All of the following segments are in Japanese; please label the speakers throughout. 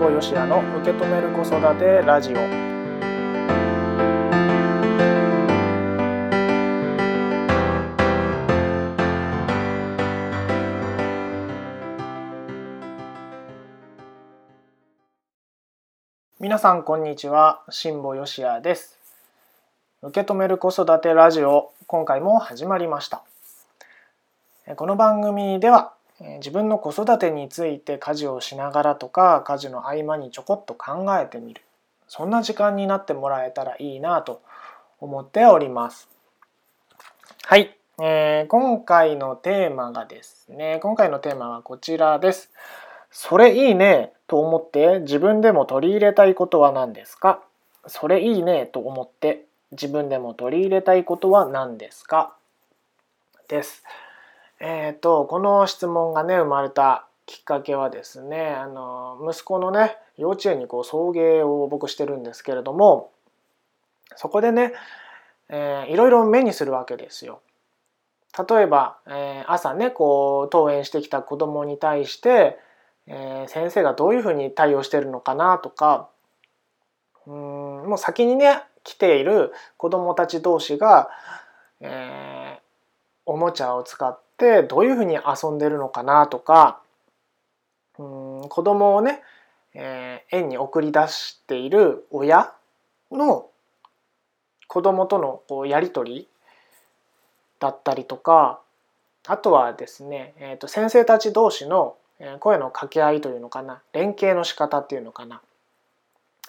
Speaker 1: 保よしやの受け止める子育てラジオ。皆さんこんにちは辛坊よしやです。受け止める子育てラジオ今回も始まりました。この番組では自分の子育てについて家事をしながらとか家事の合間にちょこっと考えてみる。そんな時間になってもらえたらいいなと思っております。はい、えー、今回のテーマがですね今回のテーマはこちらです。それいいねと思って自分でも取り入れたいことは何ですか？それいいねと思って自分でも取り入れたいことは何ですか？です。えっ、ー、とこの質問がね生まれたきっかけはですねあの息子のね幼稚園にこう送迎を僕してるんですけれどもそこでね、えー、いろいろ目にするわけですよ。例えば、えー、朝ねこう登園してきた子供に対してえー、先生がどういうふうに対応してるのかなとかうんもう先にね来ている子どもたち同士が、えー、おもちゃを使ってどういうふうに遊んでるのかなとかうん子供をね、えー、園に送り出している親の子供とのこうやり取りだったりとかあとはですね、えー、と先生たち同士の声の掛け合いというのかな連携の仕方っていうのかな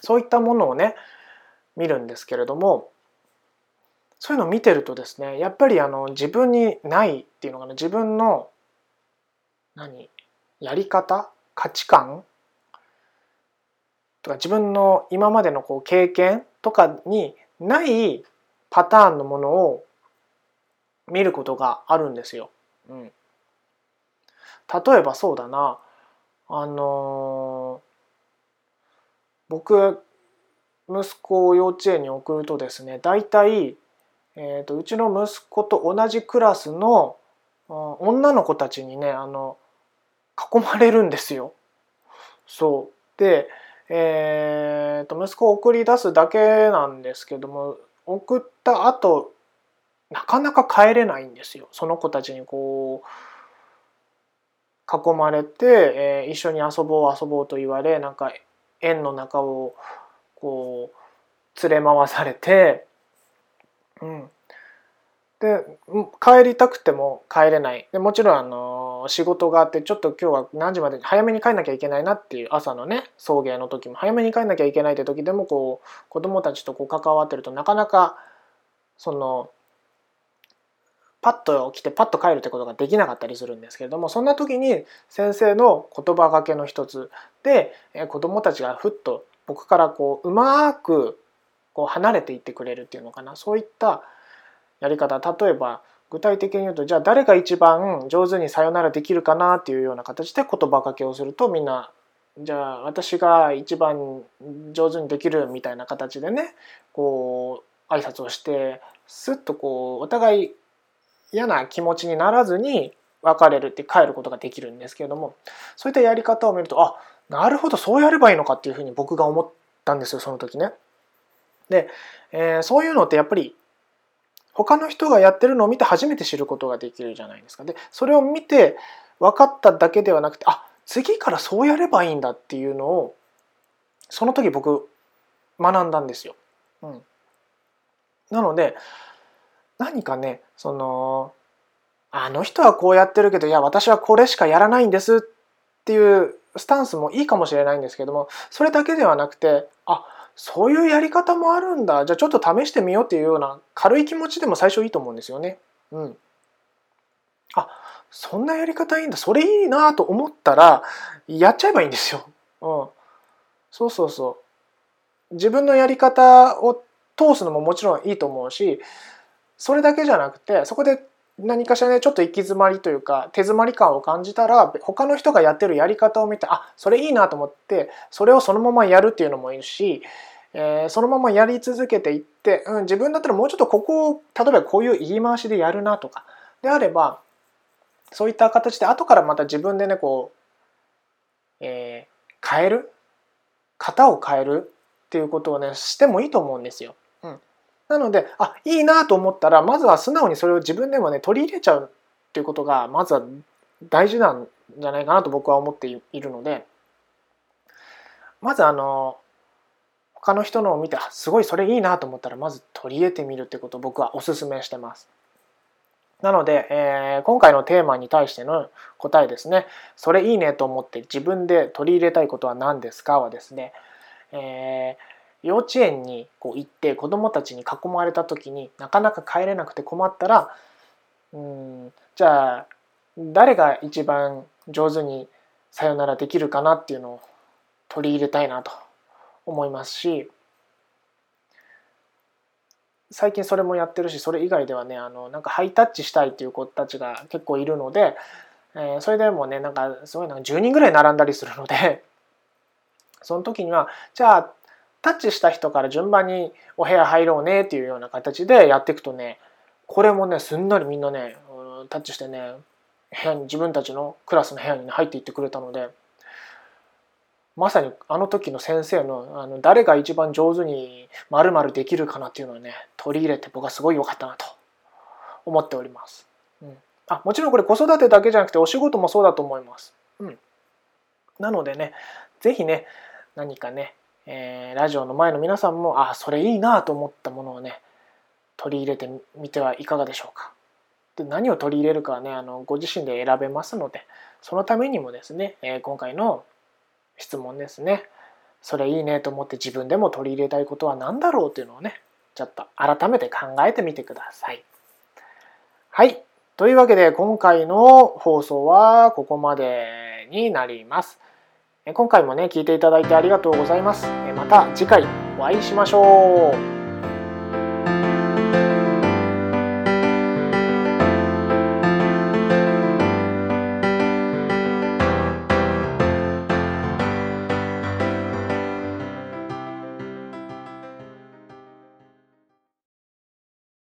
Speaker 1: そういったものをね見るんですけれどもそういうのを見てるとですねやっぱりあの自分にないっていうのかな自分の何やり方価値観とか自分の今までのこう経験とかにないパターンのものを見ることがあるんですよ。うん、例えばそうだなあのー、僕息子を幼稚園に送るとですね大体、えーと、うちの息子と同じクラスの女の子たちにねあの囲まれるんですよ。そうで、えーと、息子を送り出すだけなんですけども送った後なかなか帰れないんですよその子たちにこう囲まれて、えー、一緒に遊ぼう遊ぼうと言われなんか園の中をこう連れ回されて、うん、で帰りたくても帰れない。でもちろんあの仕事があってちょっと今日は何時まで早めに帰んなきゃいけないなっていう朝のね送迎の時も早めに帰んなきゃいけないって時でもこう子供たちとこう関わってるとなかなかそのパッと来てパッと帰るってことができなかったりするんですけれどもそんな時に先生の言葉がけの一つで子どもたちがふっと僕からこううまくこう離れていってくれるっていうのかなそういったやり方例えば具体的に言うとじゃあ誰が一番上手にさよならできるかなっていうような形で言葉かけをするとみんなじゃあ私が一番上手にできるみたいな形でねこう挨拶をしてスッとこうお互い嫌な気持ちにならずに別れるって帰ることができるんですけれどもそういったやり方を見るとあなるほどそうやればいいのかっていうふうに僕が思ったんですよその時ね。で、えー、そういうのってやっぱり他の人がやってるのを見て初めて知ることができるじゃないですか。でそれを見て分かっただけではなくてあ次からそうやればいいんだっていうのをその時僕学んだんですよ。うん、なので何かねそのあの人はこうやってるけどいや私はこれしかやらないんですっていうスタンスもいいかもしれないんですけどもそれだけではなくてあそういうやり方もあるんだ。じゃあちょっと試してみようっていうような軽い気持ちでも最初いいと思うんですよね。うん、あそんなやり方いいんだ。それいいなと思ったらやっちゃえばいいんですよ。うん、そうそうそう。自分のやり方を通すのももちろんいいと思うしそれだけじゃなくてそこで何かしらねちょっと行き詰まりというか手詰まり感を感じたら他の人がやってるやり方を見てあそれいいなと思ってそれをそのままやるっていうのもいいし、えー、そのままやり続けていって、うん、自分だったらもうちょっとここを例えばこういう言い回しでやるなとかであればそういった形で後からまた自分でねこう、えー、変える型を変えるっていうことをねしてもいいと思うんですよ。なのであいいなと思ったらまずは素直にそれを自分でもね取り入れちゃうっていうことがまずは大事なんじゃないかなと僕は思っているのでまずあの他の人のを見てすごいそれいいなと思ったらまず取り入れてみるってことを僕はおすすめしてます。なので、えー、今回のテーマに対しての答えですね。それいいねと思って自分で取り入れたいことは何ですかはですね、えー、幼稚園にこう行って子どもたちに囲まれた時になかなか帰れなくて困ったらうんじゃあ誰が一番上手にさよならできるかなっていうのを取り入れたいなと思いますし最近それもやってるしそれ以外ではねあのなんかハイタッチしたいっていう子たちが結構いるので、え、それでもねなんかすごいなんか10人ぐらい並んだりするのでその時にはじゃあタッチした人から順番にお部屋入ろうねっていうような形でやっていくとねこれもねすんなりみんなねタッチしてね部屋に自分たちのクラスの部屋に、入っていってくれたのでまさにあの時の先生のあの誰が一番上手にまるできるかなっていうのをね取り入れて僕はすごい良かったなと思っております。うん、あもちろんこれ子育てだけじゃなくてお仕事もそうだと思います。うん、なのでね是非ね何かね、えー、ラジオの前の皆さんもあそれいいなと思ったものをね取り入れてみてはいかがでしょうか。で何を取り入れるかはねあのご自身で選べますのでそのためにもですね、えー、今回の質問ですねそれいいねと思って自分でも取り入れたいことは何だろうっていうのをねちょっと改めて考えてみてください。はい。というわけで今回の放送はここまでになります。今回もね聞いていただいてありがとうございます。また次回お会いしましょう。